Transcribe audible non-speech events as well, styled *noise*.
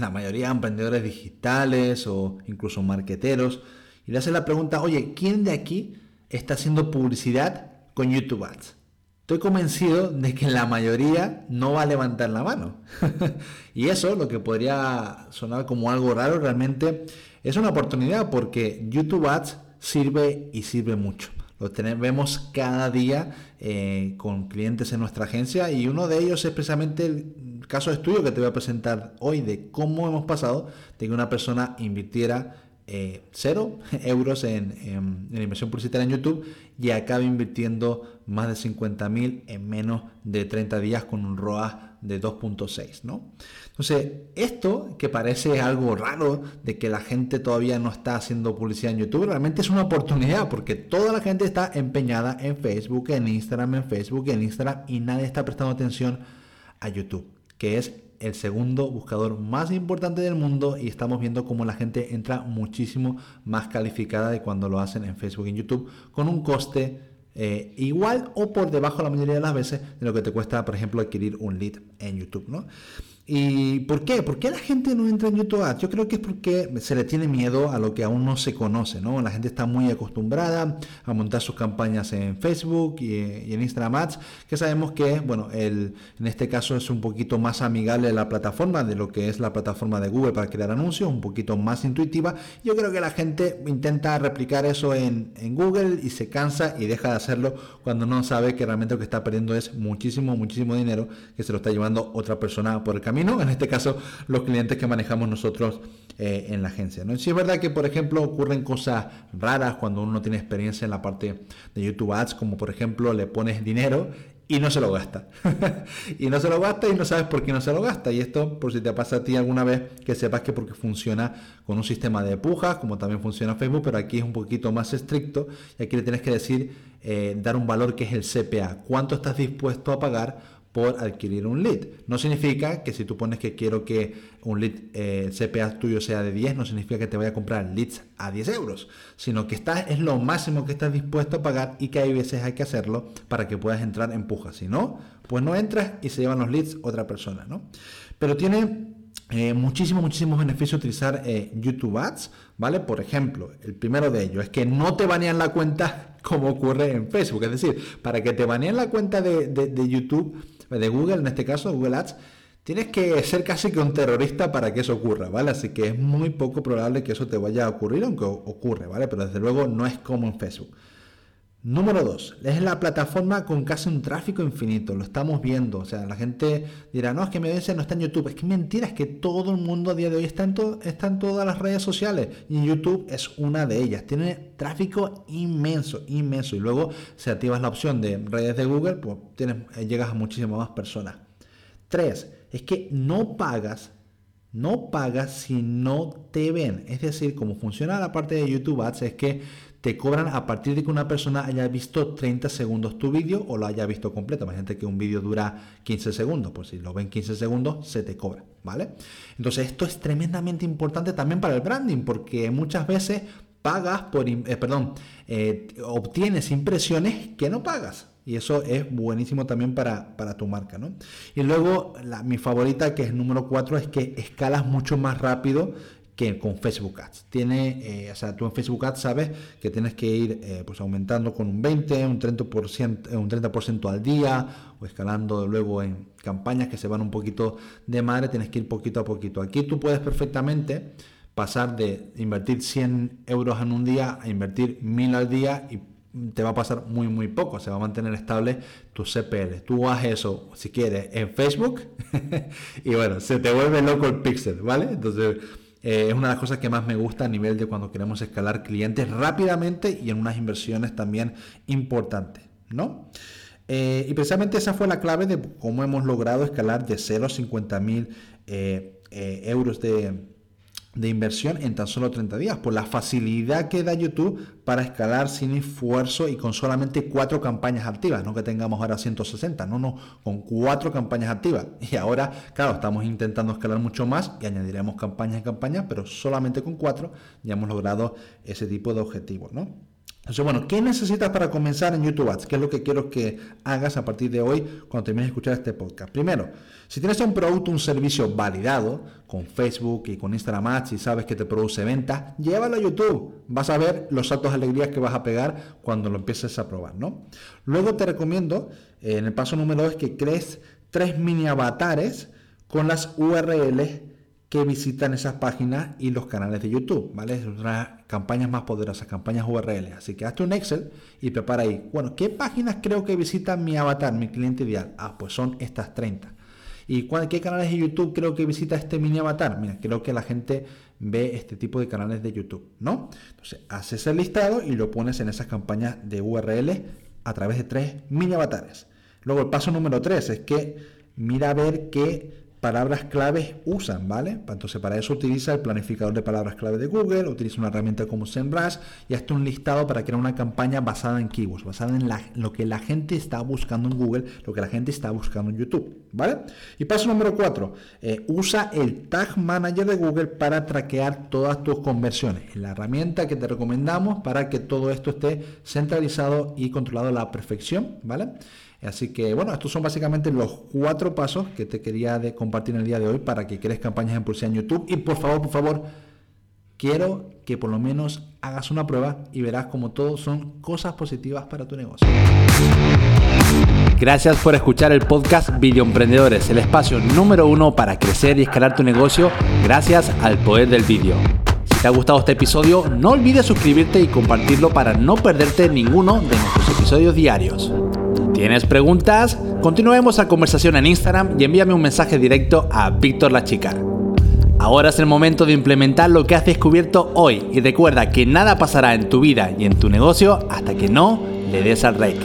la mayoría de emprendedores digitales o incluso marqueteros, y le haces la pregunta, oye, ¿quién de aquí está haciendo publicidad con YouTube Ads? Estoy convencido de que la mayoría no va a levantar la mano. *laughs* y eso, lo que podría sonar como algo raro, realmente es una oportunidad porque YouTube Ads sirve y sirve mucho. Lo tenemos, vemos cada día eh, con clientes en nuestra agencia y uno de ellos es precisamente el caso de estudio que te voy a presentar hoy de cómo hemos pasado de que una persona invirtiera eh, cero *laughs* euros en, inversión publicitaria en YouTube y acabe invirtiendo más de 50 mil en menos de 30 días con un ROAS de 2.6, ¿no? Entonces, esto que parece algo raro de que la gente todavía no está haciendo publicidad en YouTube, realmente es una oportunidad porque toda la gente está empeñada en Facebook, en Instagram, en Facebook, en Instagram y nadie está prestando atención a YouTube, que es el segundo buscador más importante del mundo y estamos viendo cómo la gente entra muchísimo más calificada de cuando lo hacen en Facebook y en YouTube con un coste eh, igual o por debajo la mayoría de las veces de lo que te cuesta, por ejemplo, adquirir un lead en YouTube, ¿no? ¿Y por qué? ¿Por qué la gente no entra en YouTube Ads? Yo creo que es porque se le tiene miedo a lo que aún no se conoce, ¿no? La gente está muy acostumbrada a montar sus campañas en Facebook y, en Instagram Ads, que sabemos que, bueno, el, en este caso es un poquito más amigable la plataforma de lo que es la plataforma de Google para crear anuncios, un poquito más intuitiva. Yo creo que la gente intenta replicar eso en, en Google y se cansa y deja de hacerlo cuando no sabe que realmente lo que está perdiendo es muchísimo, muchísimo dinero que se lo está llevando otra persona por el camino en este caso los clientes que manejamos nosotros eh, en la agencia. ¿no? Si es verdad que, por ejemplo, ocurren cosas raras cuando uno no tiene experiencia en la parte de YouTube Ads, como por ejemplo le pones dinero y no se lo gasta. *laughs* y no se lo gasta y no sabes por qué no se lo gasta. Y esto, por si te pasa a ti alguna vez, que sepas que porque funciona con un sistema de pujas, como también funciona Facebook, pero aquí es un poquito más estricto y aquí le tienes que decir, eh, dar un valor que es el CPA. ¿Cuánto estás dispuesto a pagar por adquirir un lead. No significa que si tú pones que quiero que un lead eh, CPA tuyo sea de 10, no significa que te vaya a comprar leads a 10 euros, sino que está, es lo máximo que estás dispuesto a pagar y que hay veces hay que hacerlo para que puedas entrar en puja. Si no, pues no entras y se llevan los leads otra persona, ¿no? Pero tiene eh, muchísimos, muchísimos beneficios utilizar eh, YouTube Ads, ¿vale? Por ejemplo, el primero de ellos es que no te banean la cuenta *laughs* como ocurre en Facebook. Es decir, para que te baneen la cuenta de, de YouTube, de Google, en este caso, Google Ads, tienes que ser casi que un terrorista para que eso ocurra, ¿vale? Así que es muy poco probable que eso te vaya a ocurrir, aunque ocurre, ¿vale? Pero desde luego no es como en Facebook. Número 2, es la plataforma con casi un tráfico infinito, lo estamos viendo, o sea, la gente dirá, no, es que mi audiencia no está en YouTube, es que mentira, es que todo el mundo a día de hoy está en, está en todas las redes sociales y YouTube es una de ellas, tiene tráfico inmenso, inmenso, y luego si activas la opción de redes de Google, pues tienes, eh, llegas a muchísimas más personas. 3, es que no pagas no pagas si no te ven. Es decir, como funciona la parte de YouTube Ads es que te cobran a partir de que una persona haya visto 30 segundos tu vídeo o lo haya visto completo. Imagínate que un vídeo dura 15 segundos, pues si lo ven 15 segundos se te cobra, ¿vale? Entonces esto es tremendamente importante también para el branding porque muchas veces pagas por, eh, perdón, eh, obtienes impresiones que no pagas. Y eso es buenísimo también para, para tu marca, ¿no? Y luego mi favorita, que es número 4, es que escalas mucho más rápido que con Facebook Ads. Tiene, eh, o sea, tú en Facebook Ads sabes que tienes que ir eh, pues aumentando con un 20, un 30%, un 30% al día o escalando luego en campañas que se van un poquito de madre, tienes que ir poquito a poquito. Aquí tú puedes perfectamente pasar de invertir 100 euros en un día a invertir 1000 al día y te va a pasar muy muy poco, se va a mantener estable tu CPL. Tú haces eso, si quieres, en Facebook *laughs* y bueno, se te vuelve loco el pixel, ¿vale? Entonces eh, es una de las cosas que más me gusta a nivel de cuando queremos escalar clientes rápidamente y en unas inversiones también importantes, ¿no? Eh, y precisamente esa fue la clave de cómo hemos logrado escalar de 0 a 50 mil eh, euros de, de inversión en tan solo 30 días, por la facilidad que da YouTube para escalar sin esfuerzo y con solamente cuatro campañas activas, no que tengamos ahora 160, no, no, con cuatro campañas activas. *laughs* Y ahora, claro, estamos intentando escalar mucho más y añadiremos campañas y campañas, pero solamente con cuatro ya hemos logrado ese tipo de objetivos, ¿no? Entonces, bueno, ¿qué necesitas para comenzar en YouTube Ads? ¿Qué es lo que quiero que hagas a partir de hoy cuando termines de escuchar este podcast? Primero, si tienes un producto, un servicio validado con Facebook y con Instagram Ads y sabes que te produce ventas, llévalo a YouTube. Vas a ver los saltos de alegría que vas a pegar cuando lo empieces a probar, ¿no? Luego te recomiendo, eh, en el paso número 2, que crees tres mini avatares con las URLs que visitan esas páginas y los canales de YouTube, ¿vale? Es una campañas más poderosas, campañas URL. Así que hazte un Excel y prepara ahí. Bueno, ¿qué páginas creo que visitan mi avatar, mi cliente ideal? Ah, pues son estas 30. ¿Y qué canales de YouTube creo que visita este mini avatar? Mira, creo que la gente ve este tipo de canales de YouTube, ¿no? Entonces, haces el listado y lo pones en esas campañas de URL a través de tres mini avatares. Luego, el paso número 3 es que mira a ver qué palabras claves usan, ¿vale? Entonces para eso utiliza el planificador de palabras clave de Google, utiliza una herramienta como SEMrush y hasta un listado para crear una campaña basada en keywords, basada en lo que la gente está buscando en Google, lo que la gente está buscando en YouTube, ¿vale? Y paso número 4, eh, usa el Tag Manager de Google para traquear todas tus conversiones, la herramienta que te recomendamos para que todo esto esté centralizado y controlado a la perfección, ¿vale? Así que bueno, estos son básicamente los cuatro pasos que te quería de compartir en el día de hoy para que crees campañas en publicidad en YouTube. Y por favor, por favor, quiero que por lo menos hagas una prueba y verás como todo son cosas positivas para tu negocio. Gracias por escuchar el podcast Video Emprendedores, el espacio número uno para crecer y escalar tu negocio gracias al poder del vídeo. Si te ha gustado este episodio, no olvides suscribirte y compartirlo para no perderte ninguno de nuestros episodios diarios. ¿Tienes preguntas? Continuemos la conversación en Instagram y envíame un mensaje directo a Víctor La Chica. Ahora es el momento de implementar lo que has descubierto hoy y recuerda que nada pasará en tu vida y en tu negocio hasta que no le des al rey.